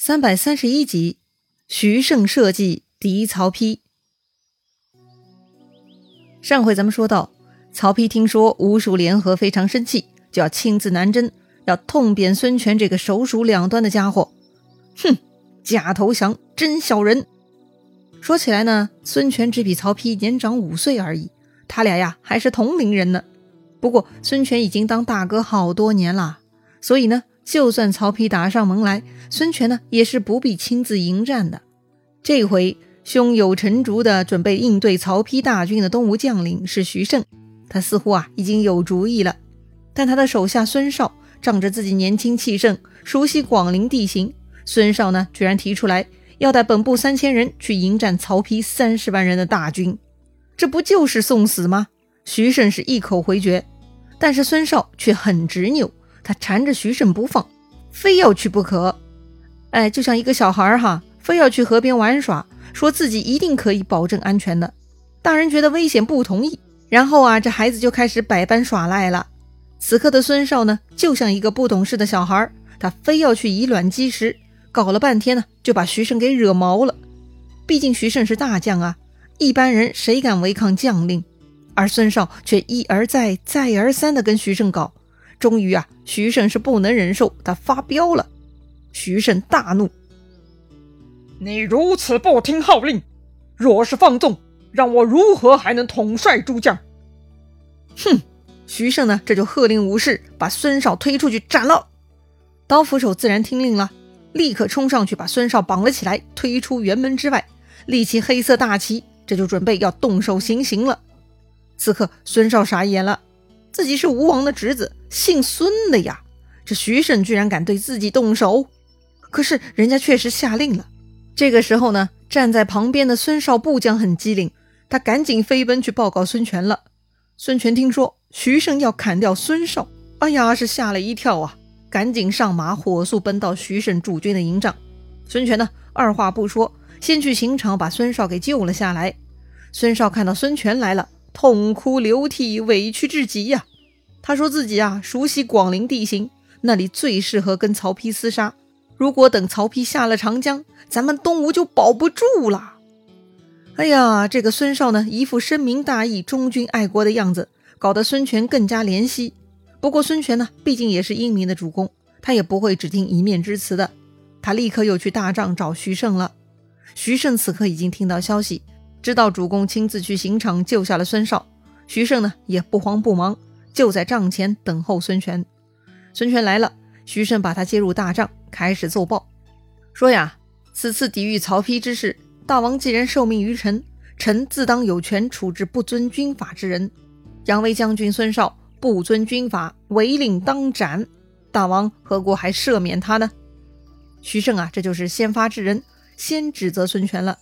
三百三十一集，徐盛设计敌曹丕。上回咱们说到，曹丕听说吴蜀联合，非常生气，就要亲自南征，要痛扁孙权这个首鼠两端的家伙。哼，假投降，真小人！说起来呢，孙权只比曹丕年长五岁而已，他俩呀还是同龄人呢。不过孙权已经当大哥好多年了，所以呢。就算曹丕打上门来，孙权呢也是不必亲自迎战的。这回胸有成竹的准备应对曹丕大军的东吴将领是徐盛，他似乎啊已经有主意了。但他的手下孙绍仗着自己年轻气盛，熟悉广陵地形，孙绍呢居然提出来要带本部三千人去迎战曹丕三十万人的大军，这不就是送死吗？徐盛是一口回绝，但是孙绍却很执拗。他缠着徐胜不放，非要去不可。哎，就像一个小孩哈，非要去河边玩耍，说自己一定可以保证安全的。大人觉得危险不同意，然后啊，这孩子就开始百般耍赖了。此刻的孙少呢，就像一个不懂事的小孩，他非要去以卵击石，搞了半天呢，就把徐盛给惹毛了。毕竟徐盛是大将啊，一般人谁敢违抗将令？而孙少却一而再、再而三的跟徐盛搞。终于啊，徐盛是不能忍受，他发飙了。徐盛大怒：“你如此不听号令，若是放纵，让我如何还能统帅诸将？”哼！徐盛呢，这就喝令武士把孙少推出去斩了。刀斧手自然听令了，立刻冲上去把孙少绑了起来，推出辕门之外，立起黑色大旗，这就准备要动手行刑了。此刻孙少傻眼了。自己是吴王的侄子，姓孙的呀。这徐盛居然敢对自己动手，可是人家确实下令了。这个时候呢，站在旁边的孙绍部将很机灵，他赶紧飞奔去报告孙权了。孙权听说徐盛要砍掉孙绍，哎呀，是吓了一跳啊，赶紧上马，火速奔到徐盛驻军的营帐。孙权呢，二话不说，先去刑场把孙绍给救了下来。孙绍看到孙权来了。痛哭流涕，委屈至极呀！他说自己啊，熟悉广陵地形，那里最适合跟曹丕厮杀。如果等曹丕下了长江，咱们东吴就保不住了。哎呀，这个孙绍呢，一副深明大义、忠君爱国的样子，搞得孙权更加怜惜。不过孙权呢，毕竟也是英明的主公，他也不会只听一面之词的。他立刻又去大帐找徐盛了。徐盛此刻已经听到消息。知道主公亲自去刑场救下了孙绍，徐盛呢也不慌不忙，就在帐前等候孙权。孙权来了，徐盛把他接入大帐，开始奏报，说呀：“此次抵御曹丕之事，大王既然受命于臣，臣自当有权处置不遵军法之人。扬威将军孙绍不遵军法，违令当斩。大王何故还赦免他呢？”徐盛啊，这就是先发制人，先指责孙权了。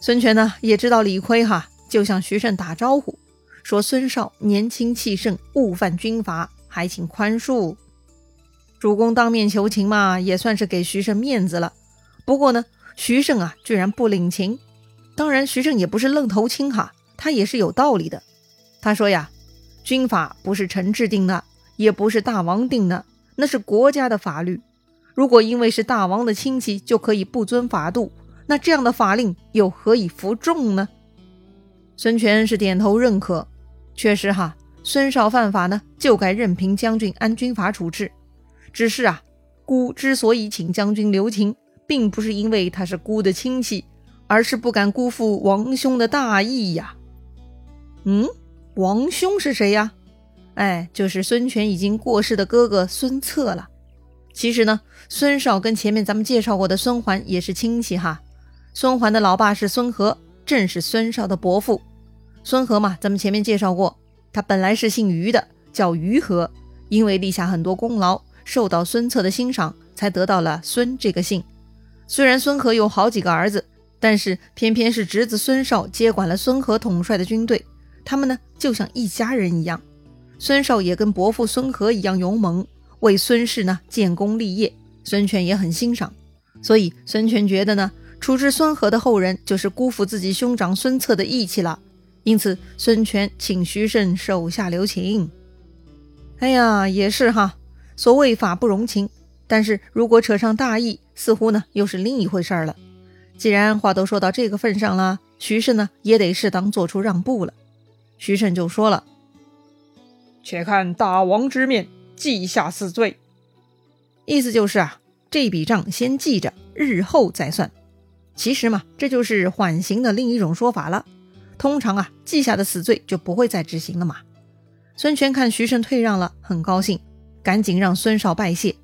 孙权呢也知道理亏哈，就向徐盛打招呼，说孙绍年轻气盛，误犯军法，还请宽恕。主公当面求情嘛，也算是给徐盛面子了。不过呢，徐盛啊居然不领情。当然，徐盛也不是愣头青哈，他也是有道理的。他说呀，军法不是臣制定的，也不是大王定的，那是国家的法律。如果因为是大王的亲戚就可以不遵法度？那这样的法令又何以服众呢？孙权是点头认可，确实哈，孙绍犯法呢，就该任凭将军按军法处置。只是啊，孤之所以请将军留情，并不是因为他是孤的亲戚，而是不敢辜负王兄的大义呀。嗯，王兄是谁呀？哎，就是孙权已经过世的哥哥孙策了。其实呢，孙绍跟前面咱们介绍过的孙桓也是亲戚哈。孙桓的老爸是孙和，正是孙绍的伯父。孙和嘛，咱们前面介绍过，他本来是姓于的，叫于和，因为立下很多功劳，受到孙策的欣赏，才得到了孙这个姓。虽然孙和有好几个儿子，但是偏偏是侄子孙绍接管了孙和统帅的军队，他们呢就像一家人一样。孙绍也跟伯父孙和一样勇猛，为孙氏呢建功立业，孙权也很欣赏，所以孙权觉得呢。处置孙和的后人，就是辜负自己兄长孙策的义气了。因此，孙权请徐盛手下留情。哎呀，也是哈，所谓法不容情，但是如果扯上大义，似乎呢又是另一回事儿了。既然话都说到这个份上了，徐盛呢也得适当做出让步了。徐盛就说了：“且看大王之面，记下死罪。”意思就是啊，这笔账先记着，日后再算。其实嘛，这就是缓刑的另一种说法了。通常啊，记下的死罪就不会再执行了嘛。孙权看徐盛退让了，很高兴，赶紧让孙绍拜谢。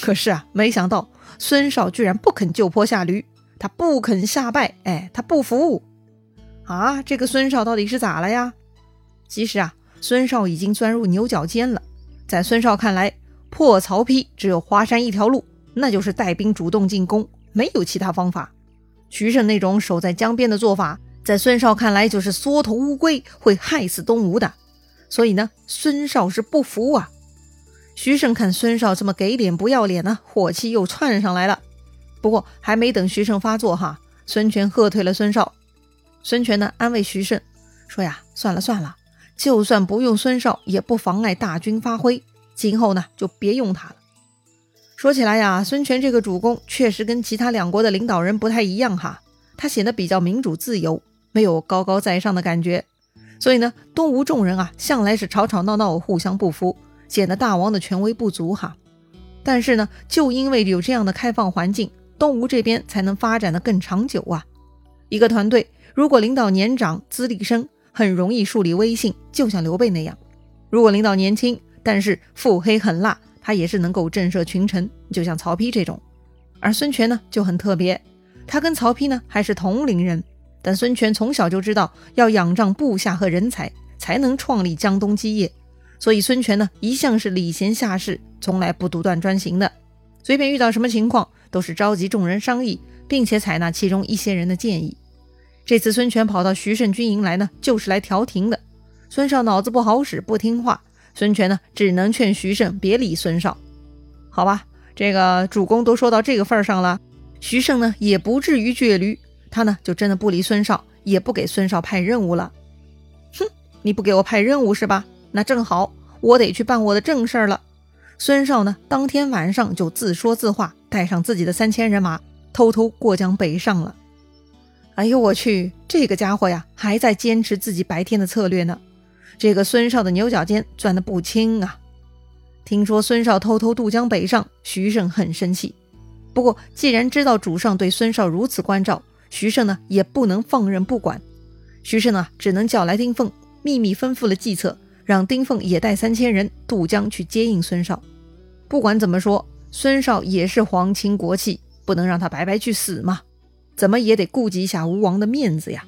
可是啊，没想到孙绍居然不肯就坡下驴。他不肯下拜，哎，他不服啊！这个孙绍到底是咋了呀？其实啊，孙绍已经钻入牛角尖了。在孙绍看来，破曹丕只有华山一条路，那就是带兵主动进攻，没有其他方法。徐盛那种守在江边的做法，在孙绍看来就是缩头乌龟，会害死东吴的。所以呢，孙绍是不服啊。徐盛看孙绍这么给脸不要脸呢，火气又窜上来了。不过还没等徐盛发作，哈，孙权喝退了孙绍。孙权呢，安慰徐盛说：“呀，算了算了，就算不用孙绍，也不妨碍大军发挥。今后呢，就别用他了。”说起来呀，孙权这个主公确实跟其他两国的领导人不太一样，哈，他显得比较民主自由，没有高高在上的感觉。所以呢，东吴众人啊，向来是吵吵闹闹，互相不服，显得大王的权威不足，哈。但是呢，就因为有这样的开放环境。东吴这边才能发展的更长久啊！一个团队如果领导年长、资历深，很容易树立威信，就像刘备那样；如果领导年轻，但是腹黑狠辣，他也是能够震慑群臣，就像曹丕这种。而孙权呢就很特别，他跟曹丕呢还是同龄人，但孙权从小就知道要仰仗部下和人才，才能创立江东基业，所以孙权呢一向是礼贤下士，从来不独断专行的，随便遇到什么情况。都是召集众人商议，并且采纳其中一些人的建议。这次孙权跑到徐盛军营来呢，就是来调停的。孙绍脑子不好使，不听话，孙权呢只能劝徐盛别理孙绍。好吧，这个主公都说到这个份儿上了，徐盛呢也不至于倔驴，他呢就真的不理孙少，也不给孙少派任务了。哼，你不给我派任务是吧？那正好，我得去办我的正事儿了。孙少呢，当天晚上就自说自话，带上自己的三千人马，偷偷过江北上了。哎呦我去，这个家伙呀，还在坚持自己白天的策略呢。这个孙少的牛角尖钻得不轻啊！听说孙少偷偷渡江北上，徐盛很生气。不过既然知道主上对孙少如此关照，徐盛呢也不能放任不管。徐盛啊，只能叫来丁奉，秘密吩咐了计策，让丁奉也带三千人渡江去接应孙绍。不管怎么说，孙绍也是皇亲国戚，不能让他白白去死嘛，怎么也得顾及一下吴王的面子呀。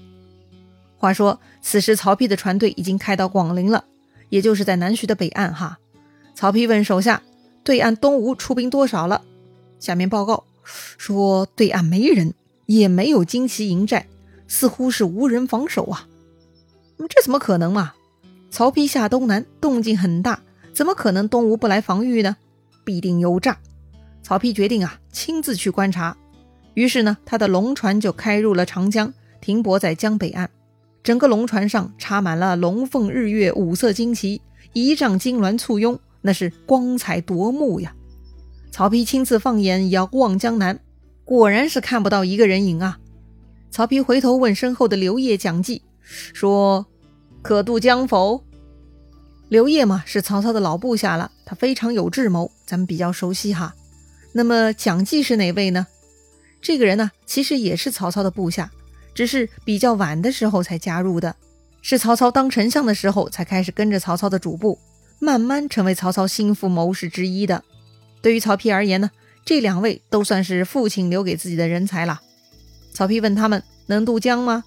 话说，此时曹丕的船队已经开到广陵了，也就是在南徐的北岸哈。曹丕问手下，对岸东吴出兵多少了？下面报告说，对岸没人，也没有旌旗营寨，似乎是无人防守啊。这怎么可能嘛？曹丕下东南，动静很大，怎么可能东吴不来防御呢？必定有诈。曹丕决定啊，亲自去观察。于是呢，他的龙船就开入了长江，停泊在江北岸。整个龙船上插满了龙凤日月五色旌旗，仪仗金銮簇拥，那是光彩夺目呀。曹丕亲自放眼遥望江南，果然是看不到一个人影啊。曹丕回头问身后的刘烨、蒋济，说：“可渡江否？”刘烨嘛，是曹操的老部下了，他非常有智谋，咱们比较熟悉哈。那么蒋济是哪位呢？这个人呢，其实也是曹操的部下，只是比较晚的时候才加入的，是曹操当丞相的时候才开始跟着曹操的主簿，慢慢成为曹操心腹谋士之一的。对于曹丕而言呢，这两位都算是父亲留给自己的人才了。曹丕问他们能渡江吗？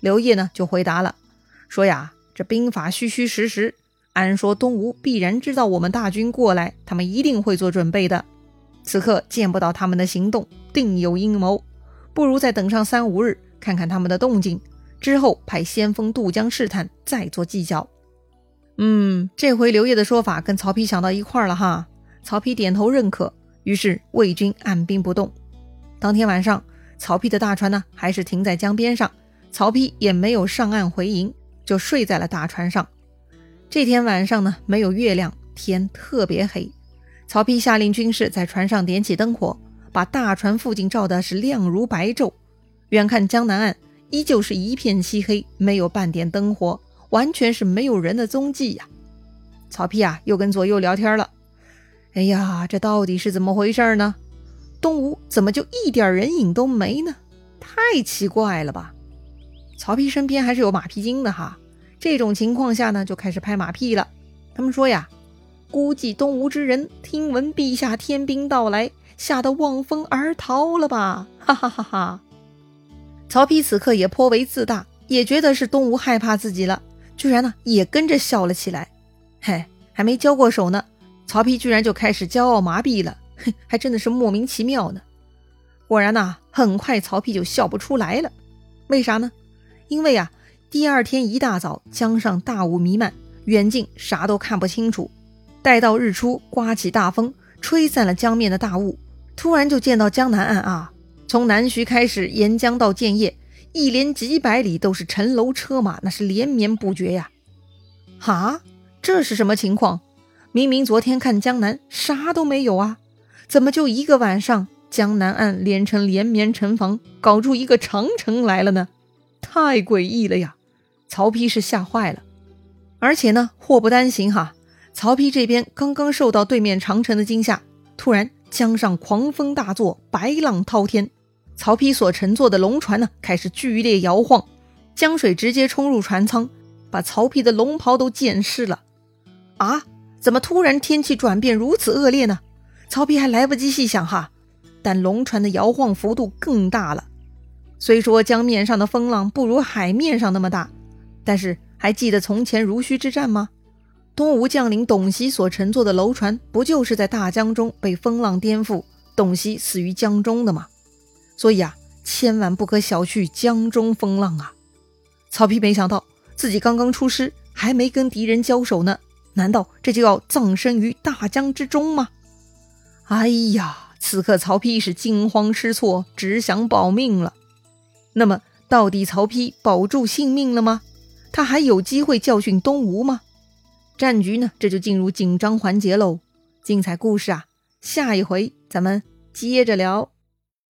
刘烨呢就回答了，说呀，这兵法虚虚实实。按说东吴必然知道我们大军过来，他们一定会做准备的。此刻见不到他们的行动，定有阴谋。不如再等上三五日，看看他们的动静，之后派先锋渡江试探，再做计较。嗯，这回刘烨的说法跟曹丕想到一块儿了哈。曹丕点头认可，于是魏军按兵不动。当天晚上，曹丕的大船呢还是停在江边上，曹丕也没有上岸回营，就睡在了大船上。这天晚上呢，没有月亮，天特别黑。曹丕下令军士在船上点起灯火，把大船附近照的是亮如白昼。远看江南岸依旧是一片漆黑，没有半点灯火，完全是没有人的踪迹呀。曹丕啊，又跟左右聊天了。哎呀，这到底是怎么回事呢？东吴怎么就一点人影都没呢？太奇怪了吧！曹丕身边还是有马屁精的哈。这种情况下呢，就开始拍马屁了。他们说呀，估计东吴之人听闻陛下天兵到来，吓得望风而逃了吧？哈哈哈哈！曹丕此刻也颇为自大，也觉得是东吴害怕自己了，居然呢也跟着笑了起来。嘿，还没交过手呢，曹丕居然就开始骄傲麻痹了，哼，还真的是莫名其妙呢。果然呐，很快曹丕就笑不出来了。为啥呢？因为啊，第二天一大早，江上大雾弥漫，远近啥都看不清楚。待到日出，刮起大风，吹散了江面的大雾，突然就见到江南岸啊，从南徐开始沿江到建业，一连几百里都是城楼车马，那是连绵不绝呀。哈，这是什么情况？明明昨天看江南啥都没有啊，怎么就一个晚上？江南岸连成连绵城防，搞出一个长城来了呢，太诡异了呀！曹丕是吓坏了，而且呢，祸不单行哈。曹丕这边刚刚受到对面长城的惊吓，突然江上狂风大作，白浪滔天，曹丕所乘坐的龙船呢开始剧烈摇晃，江水直接冲入船舱，把曹丕的龙袍都溅湿了。啊，怎么突然天气转变如此恶劣呢？曹丕还来不及细想哈。但龙船的摇晃幅度更大了。虽说江面上的风浪不如海面上那么大，但是还记得从前濡须之战吗？东吴将领董袭所乘坐的楼船，不就是在大江中被风浪颠覆，董袭死于江中的吗？所以啊，千万不可小觑江中风浪啊！曹丕没想到自己刚刚出师，还没跟敌人交手呢，难道这就要葬身于大江之中吗？哎呀！此刻，曹丕是惊慌失措，只想保命了。那么，到底曹丕保住性命了吗？他还有机会教训东吴吗？战局呢？这就进入紧张环节喽。精彩故事啊，下一回咱们接着聊。